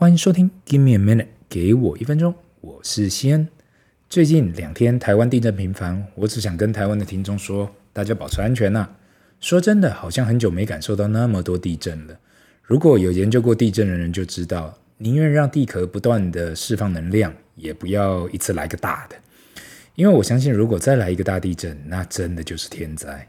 欢迎收听 Give me a minute，给我一分钟，我是西恩。最近两天台湾地震频繁，我只想跟台湾的听众说，大家保持安全呐、说真的，好像很久没感受到那么多地震了。如果有研究过地震的人就知道，宁愿让地壳不断地释放能量，也不要一次来个大的。因为我相信，如果再来一个大地震，那真的就是天灾。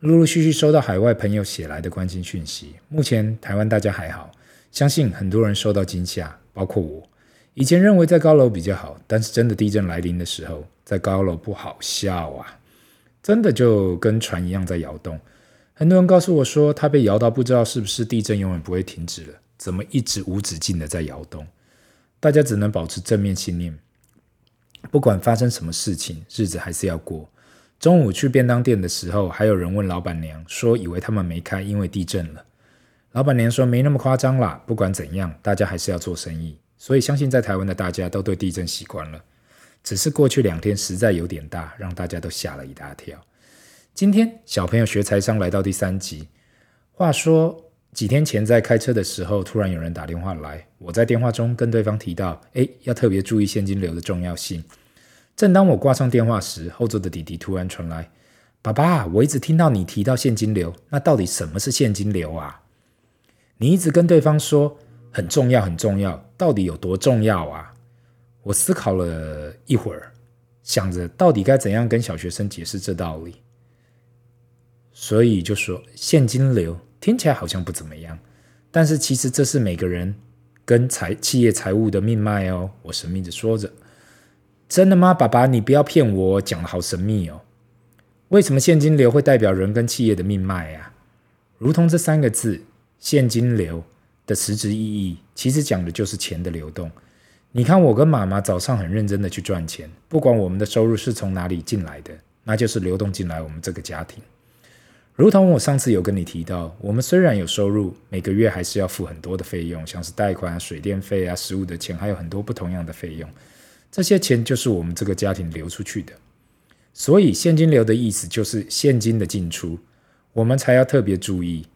陆陆续续收到海外朋友写来的关心讯息，目前台湾大家还好。相信很多人受到惊吓，包括我。以前认为在高楼比较好，但是真的地震来临的时候，在高楼不好笑啊！真的就跟船一样在摇动。很多人告诉我说，他被摇到不知道是不是地震永远不会停止了，怎么一直无止境的在摇动？大家只能保持正面信念，不管发生什么事情，日子还是要过。中午去便当店的时候，还有人问老板娘说，以为他们没开，因为地震了。老板娘说：“没那么夸张啦，不管怎样，大家还是要做生意。所以相信在台湾的大家都对地震习惯了，只是过去两天实在有点大，让大家都吓了一大跳。今天小朋友学财商来到第三集。话说几天前在开车的时候，突然有人打电话来，我在电话中跟对方提到：哎，要特别注意现金流的重要性。正当我挂上电话时，后座的弟弟突然传来：爸爸，我一直听到你提到现金流，那到底什么是现金流啊？”你一直跟对方说很重要，很重要，到底有多重要啊？我思考了一会儿，想着到底该怎样跟小学生解释这道理，所以就说现金流听起来好像不怎么样，但是其实这是每个人跟财企业财务的命脉哦。我神秘的说着，真的吗？爸爸，你不要骗我，讲的好神秘哦。为什么现金流会代表人跟企业的命脉啊？如同这三个字。现金流的实质意义，其实讲的就是钱的流动。你看，我跟妈妈早上很认真的去赚钱，不管我们的收入是从哪里进来的，那就是流动进来我们这个家庭。如同我上次有跟你提到，我们虽然有收入，每个月还是要付很多的费用，像是贷款啊、水电费啊、食物的钱，还有很多不同样的费用。这些钱就是我们这个家庭流出去的。所以现金流的意思就是现金的进出，我们才要特别注意。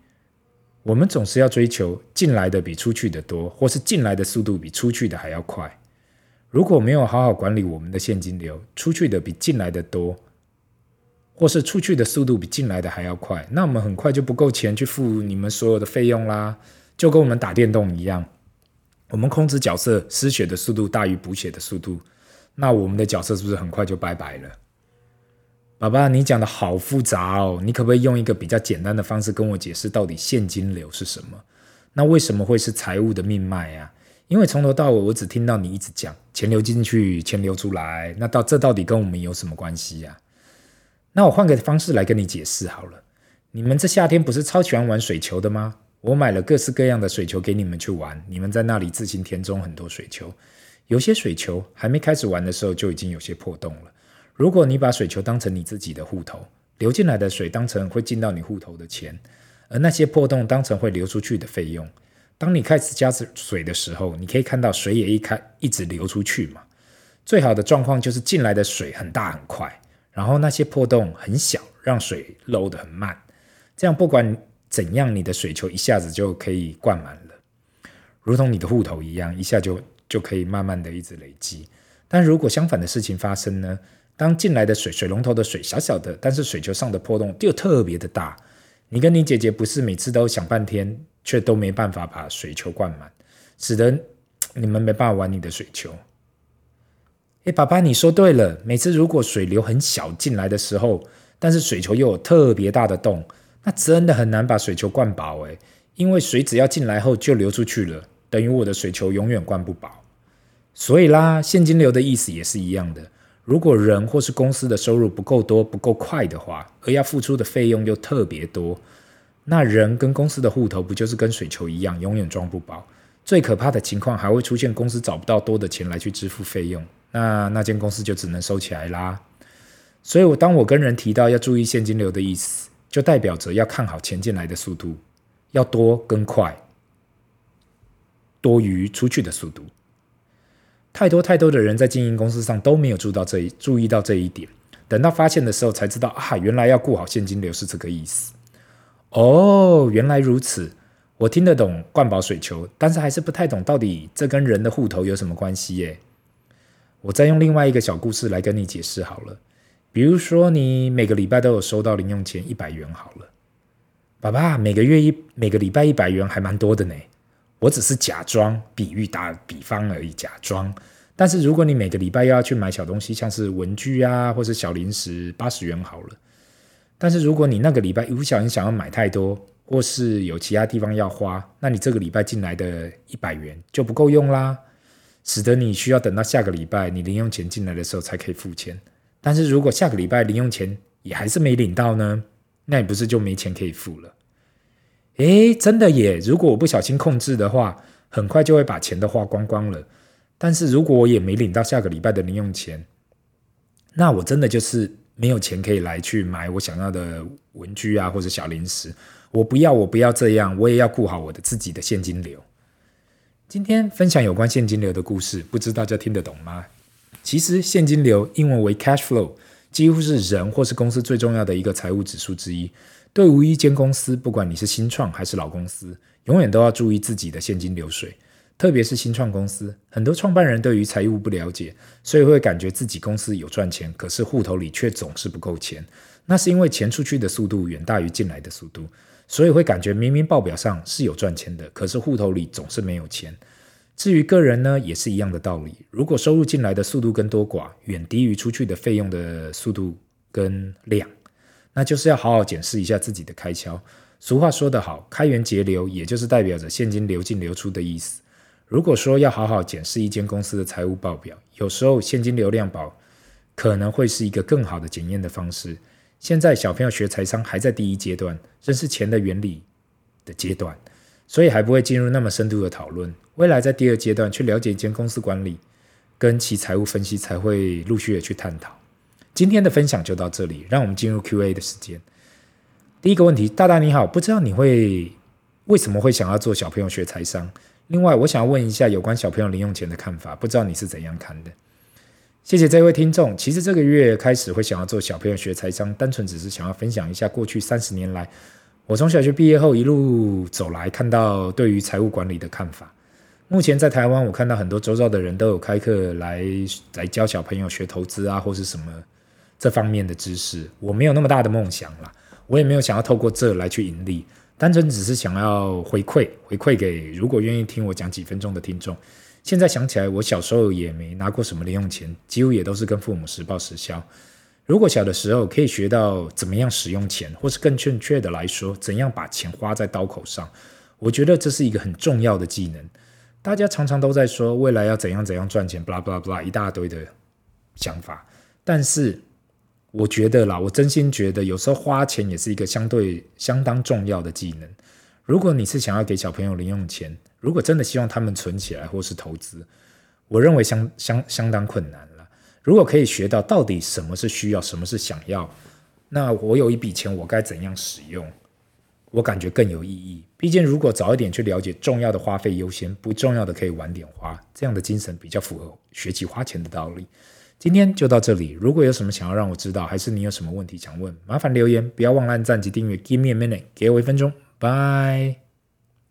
我们总是要追求进来的比出去的多，或是进来的速度比出去的还要快。如果没有好好管理我们的现金流，出去的比进来的多，或是出去的速度比进来的还要快，那我们很快就不够钱去付你们所有的费用啦。就跟我们打电动一样，我们控制角色失血的速度大于补血的速度，那我们的角色是不是很快就拜拜了？爸爸，你讲的好复杂哦，你可不可以用一个比较简单的方式跟我解释到底现金流是什么？那为什么会是财务的命脉啊？因为从头到尾我只听到你一直讲钱流进去，钱流出来，那到这到底跟我们有什么关系呀？那我换个方式来跟你解释好了。你们这夏天不是超喜欢玩水球的吗？我买了各式各样的水球给你们去玩，你们在那里自行填充很多水球，有些水球还没开始玩的时候就已经有些破洞了。如果你把水球当成你自己的户头，流进来的水当成会进到你户头的钱，而那些破洞当成会流出去的费用。当你开始加水的时候，你可以看到水也一开一直流出去嘛。最好的状况就是进来的水很大很快，然后那些破洞很小，让水漏得很慢。这样不管怎样，你的水球一下子就可以灌满了，如同你的户头一样，一下就就可以慢慢的一直累积。但如果相反的事情发生呢？当进来的水，水龙头的水小小的，但是水球上的破洞就特别的大。你跟你姐姐不是每次都想半天，却都没办法把水球灌满，使得你们没办法玩你的水球。诶，爸爸，你说对了。每次如果水流很小进来的时候，但是水球又有特别大的洞，那真的很难把水球灌饱诶，因为水只要进来后就流出去了，等于我的水球永远灌不饱。所以啦，现金流的意思也是一样的。如果人或是公司的收入不够多、不够快的话，而要付出的费用又特别多，那人跟公司的户头不就是跟水球一样，永远装不饱？最可怕的情况还会出现，公司找不到多的钱来去支付费用，那那间公司就只能收起来啦。所以，我当我跟人提到要注意现金流的意思，就代表着要看好钱进来的速度，要多跟快，多于出去的速度。太多太多的人在经营公司上都没有注意到这一注意到这一点，等到发现的时候才知道啊，原来要顾好现金流是这个意思。哦，原来如此。我听得懂灌饱水球，但是还是不太懂到底这跟人的户头有什么关系耶？我再用另外一个小故事来跟你解释好了。比如说，你每个礼拜都有收到零用钱一百元好了，爸爸每个月一每个礼拜一百元还蛮多的呢。我只是假装比喻打比方而已，假装。但是如果你每个礼拜又要去买小东西，像是文具啊，或是小零食，八十元好了。但是如果你那个礼拜不小心想要买太多，或是有其他地方要花，那你这个礼拜进来的一百元就不够用啦，使得你需要等到下个礼拜你零用钱进来的时候才可以付钱。但是如果下个礼拜零用钱也还是没领到呢？那你不是就没钱可以付了？诶，真的耶！如果我不小心控制的话，很快就会把钱都花光光了。但是如果我也没领到下个礼拜的零用钱，那我真的就是没有钱可以来去买我想要的文具啊，或者小零食。我不要，我不要这样，我也要顾好我的自己的现金流。今天分享有关现金流的故事，不知道大家听得懂吗？其实现金流英文为 cash flow，几乎是人或是公司最重要的一个财务指数之一。对于一间公司，不管你是新创还是老公司，永远都要注意自己的现金流水。特别是新创公司，很多创办人对于财务不了解，所以会感觉自己公司有赚钱，可是户头里却总是不够钱。那是因为钱出去的速度远大于进来的速度，所以会感觉明明报表上是有赚钱的，可是户头里总是没有钱。至于个人呢，也是一样的道理。如果收入进来的速度跟多寡远低于出去的费用的速度跟量，那就是要好好检视一下自己的开销。俗话说得好，开源节流，也就是代表着现金流进流出的意思。如果说要好好检视一间公司的财务报表，有时候现金流量表可能会是一个更好的检验的方式。现在小朋友学财商还在第一阶段，认识钱的原理的阶段。所以还不会进入那么深度的讨论。未来在第二阶段去了解一间公司管理跟其财务分析，才会陆续的去探讨。今天的分享就到这里，让我们进入 Q&A 的时间。第一个问题，大大你好，不知道你会为什么会想要做小朋友学财商？另外，我想要问一下有关小朋友零用钱的看法，不知道你是怎样看的？谢谢这位听众。其实这个月开始会想要做小朋友学财商，单纯只是想要分享一下过去三十年来。我从小学毕业后一路走来，看到对于财务管理的看法。目前在台湾，我看到很多周遭的人都有开课来来教小朋友学投资啊，或是什么这方面的知识。我没有那么大的梦想啦，我也没有想要透过这来去盈利，单纯只是想要回馈回馈给如果愿意听我讲几分钟的听众。现在想起来，我小时候也没拿过什么零用钱，几乎也都是跟父母实报实销。如果小的时候可以学到怎么样使用钱，或是更正确的来说，怎样把钱花在刀口上，我觉得这是一个很重要的技能。大家常常都在说未来要怎样怎样赚钱，blah blah blah 一大堆的想法。但是我觉得啦，我真心觉得有时候花钱也是一个相对相当重要的技能。如果你是想要给小朋友零用钱，如果真的希望他们存起来或是投资，我认为相相相当困难了。如果可以学到到底什么是需要，什么是想要，那我有一笔钱，我该怎样使用？我感觉更有意义。毕竟，如果早一点去了解重要的花费优先，不重要的可以晚点花，这样的精神比较符合学习花钱的道理。今天就到这里。如果有什么想要让我知道，还是你有什么问题想问，麻烦留言，不要忘了按赞及订阅。Give me a minute，给我一分钟，Bye。